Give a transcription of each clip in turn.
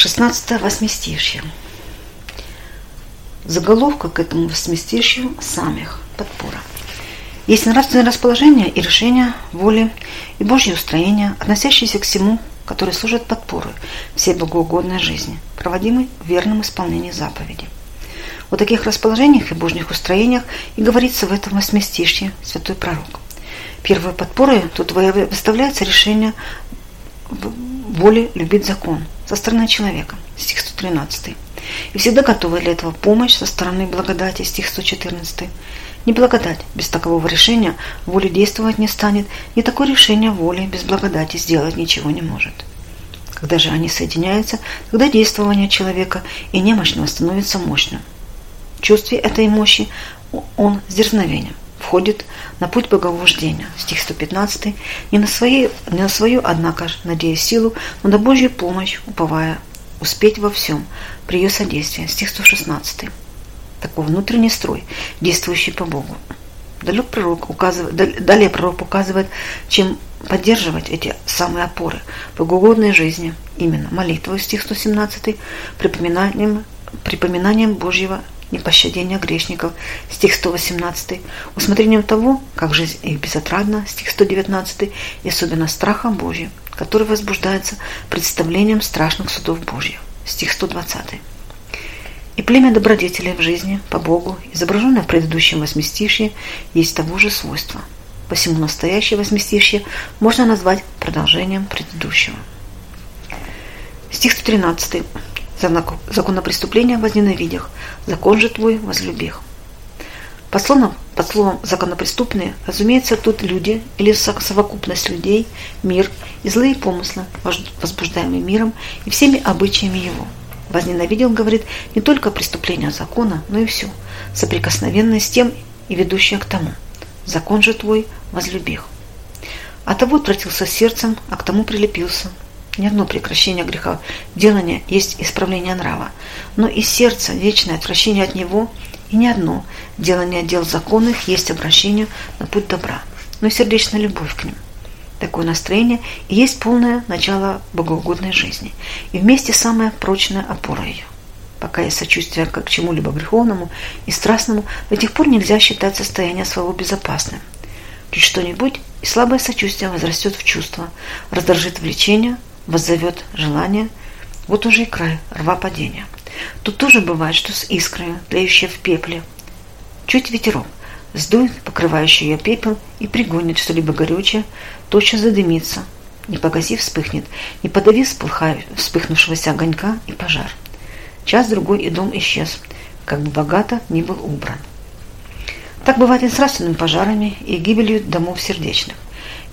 16 восьмистишье. Заголовка к этому восьмистишью самих подпора. Есть нравственное расположение и решение воли и Божье устроение, относящиеся к всему, который служит подпорой всей богоугодной жизни, проводимой в верном исполнении заповедей. О таких расположениях и божьих устроениях и говорится в этом восьмистишье святой пророк. Первой подпорой тут выставляется решение воли любить закон со стороны человека, стих 113. И всегда готова для этого помощь со стороны благодати, стих 114. Не благодать без такового решения воли действовать не станет, и такое решение воли без благодати сделать ничего не может. Когда же они соединяются, тогда действование человека и немощного становится мощным. В чувстве этой мощи он с дерзновением входит на путь боговождения. Стих 115. Не на, свои, не на свою, однако, надеясь силу, но на Божью помощь, уповая успеть во всем при ее содействии. Стих 116. Такой внутренний строй, действующий по Богу. Далее пророк указывает, далее пророк указывает, чем поддерживать эти самые опоры богоугодной жизни, именно молитвой, стих 117, припоминанием, припоминанием Божьего непощадения грешников, стих 118, усмотрением того, как жизнь их безотрадна, стих 119, и особенно страхом Божьим, который возбуждается представлением страшных судов Божьих, стих 120. И племя добродетелей в жизни, по Богу, изображенное в предыдущем восьмистишье, есть того же свойства. Посему настоящее восьмистишье можно назвать продолжением предыдущего. Стих 113 законопреступления возненавидях, закон же твой возлюбих. Под словом, под словом «законопреступные» разумеется тут люди или совокупность людей, мир и злые помыслы, возбуждаемые миром и всеми обычаями его. Возненавидел, говорит, не только преступление закона, но и все, соприкосновенное с тем и ведущее к тому. Закон же твой возлюбих. А того отвратился сердцем, а к тому прилепился, ни одно прекращение греха делания есть исправление нрава, но и сердце, вечное отвращение от него, и ни одно делание дел законных есть обращение на путь добра, но и сердечная любовь к ним. Такое настроение и есть полное начало богоугодной жизни, и вместе самая прочная опора ее. Пока есть сочувствие к чему-либо греховному и страстному, до тех пор нельзя считать состояние своего безопасным. Чуть что-нибудь, и слабое сочувствие возрастет в чувство, раздражит влечение, воззовет желание, вот уже и край рва падения. Тут тоже бывает, что с искрой, тлеющей в пепле, чуть ветерок, сдует покрывающий ее пепел и пригонит что-либо горючее, тотчас задымится, не погасив вспыхнет, не подавив вспыхнувшегося огонька и пожар. Час-другой и дом исчез, как бы богато не был убран. Так бывает и с нравственными пожарами и гибелью домов сердечных.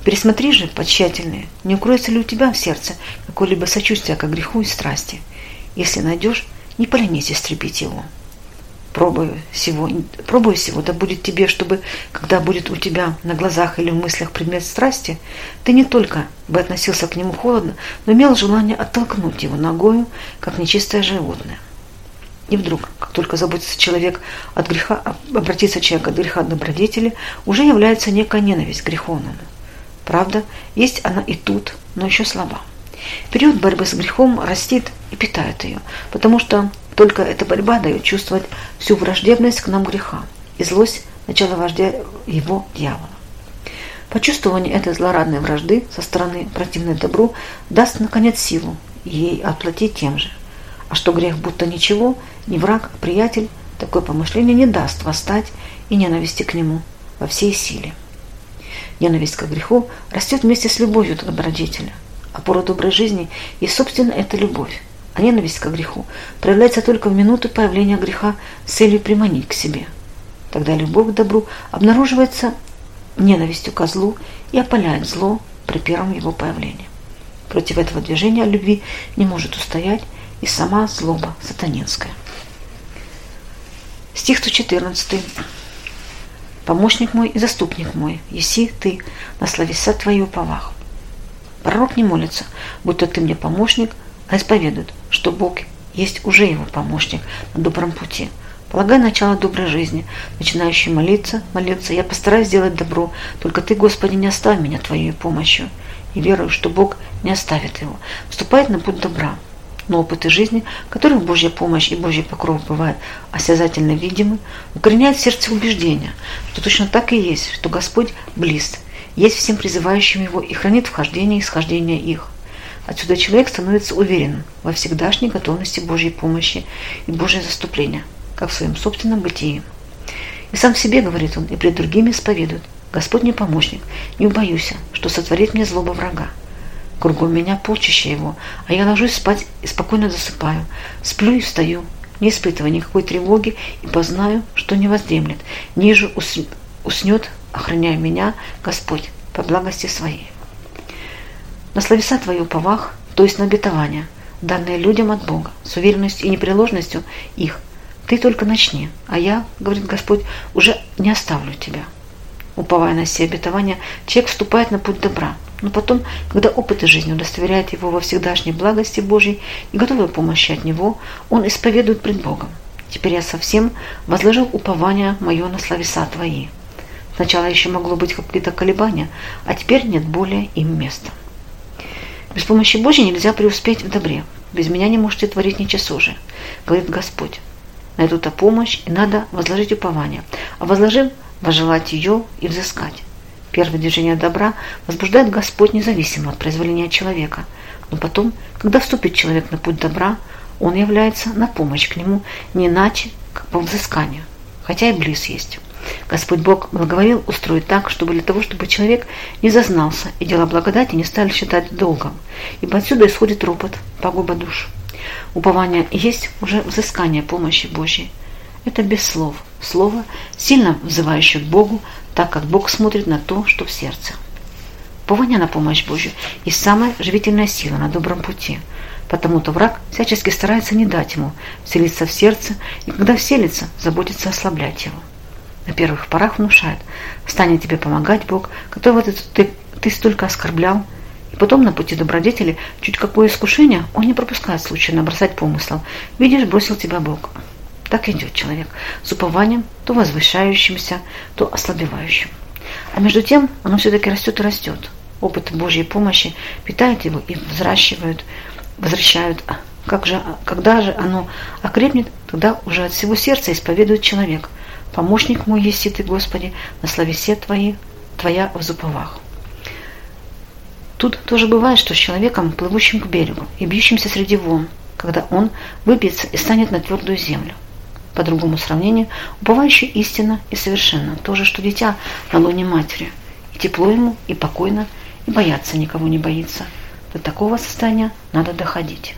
Пересмотри же потщательнее, не укроется ли у тебя в сердце какое-либо сочувствие к греху и страсти. Если найдешь, не поленись истребить его. Пробую всего, пробуй всего, да будет тебе, чтобы, когда будет у тебя на глазах или в мыслях предмет страсти, ты не только бы относился к нему холодно, но имел желание оттолкнуть его ногою, как нечистое животное. И вдруг, как только заботится человек от греха, обратиться человек от греха к добродетели, уже является некая ненависть к греховному. Правда, есть она и тут, но еще слаба. Период борьбы с грехом растит и питает ее, потому что только эта борьба дает чувствовать всю враждебность к нам греха и злость начала вождя его дьявола. Почувствование этой злорадной вражды со стороны противной добру даст, наконец, силу ей отплатить тем же. А что грех будто ничего, не враг, а приятель, такое помышление не даст восстать и ненависти к нему во всей силе. Ненависть к греху растет вместе с любовью к добродетели. Опора доброй жизни и, собственно, это любовь. А ненависть к греху проявляется только в минуту появления греха с целью приманить к себе. Тогда любовь к добру обнаруживается ненавистью к злу и опаляет зло при первом его появлении. Против этого движения любви не может устоять и сама злоба сатанинская. Стих 114 помощник мой и заступник мой, еси ты, на словеса твою повах. Пророк не молится, будто ты мне помощник, а исповедует, что Бог есть уже его помощник на добром пути. Полагай начало доброй жизни, начинающий молиться, молиться, я постараюсь сделать добро, только ты, Господи, не оставь меня твоей помощью. И верую, что Бог не оставит его, вступает на путь добра. Но опыты жизни, которых Божья помощь и Божий покров бывают осязательно видимы, укореняют в сердце убеждения, что точно так и есть, что Господь близ, есть всем призывающим Его и хранит вхождение и исхождение их. Отсюда человек становится уверенным во всегдашней готовности Божьей помощи и Божьего заступления, как в своем собственном бытии. И сам себе, говорит он, и пред другими исповедует, Господь мне помощник, не убоюсь, что сотворит мне злоба врага. Кругом меня полчища его, а я ложусь спать и спокойно засыпаю. Сплю и встаю, не испытывая никакой тревоги и познаю, что не воздремлет. Ниже уснет, охраняя меня, Господь, по благости своей. На словеса твои уповах, то есть на обетования, данные людям от Бога, с уверенностью и непреложностью их, ты только начни, а я, говорит Господь, уже не оставлю тебя. Уповая на все обетования, человек вступает на путь добра – но потом, когда опыт жизни удостоверяет его во всегдашней благости Божьей и готовой помощи от него, он исповедует пред Богом. Теперь я совсем возложил упование мое на словеса Твои. Сначала еще могло быть какие-то колебания, а теперь нет более им места. Без помощи Божьей нельзя преуспеть в добре. Без меня не можете творить ничего же, говорит Господь. На эту-то помощь и надо возложить упование, а возложив, возжелать ее и взыскать. Первое движение добра возбуждает Господь независимо от произволения человека. Но потом, когда вступит человек на путь добра, он является на помощь к нему не иначе, как по взысканию, хотя и близ есть. Господь Бог благоволил устроить так, чтобы для того, чтобы человек не зазнался и дела благодати не стали считать долгом, ибо отсюда исходит ропот, погуба душ. Упование есть уже взыскание помощи Божьей. Это без слов. Слово, сильно взывающее к Богу, так как Бог смотрит на то, что в сердце. Упование на помощь Божью и самая живительная сила на добром пути. Потому-то враг всячески старается не дать ему вселиться в сердце, и когда вселится, заботится ослаблять его. На первых порах внушает, станет тебе помогать Бог, которого ты, ты, ты столько оскорблял, и потом на пути добродетели чуть какое искушение он не пропускает случая набросать помыслом. Видишь, бросил тебя Бог. Так идет человек с упованием, то возвышающимся, то ослабевающим. А между тем оно все-таки растет и растет. Опыт Божьей помощи питает его и взращивают, возвращают. Как же, когда же оно окрепнет, тогда уже от всего сердца исповедует человек. Помощник мой есть ты, Господи, на словесе Твои, Твоя в зуповах. Тут тоже бывает, что с человеком, плывущим к берегу и бьющимся среди волн, когда он выбьется и станет на твердую землю по другому сравнению, уповающий истинно и совершенно, то же, что дитя на лоне матери. И тепло ему, и покойно, и бояться никого не боится. До такого состояния надо доходить.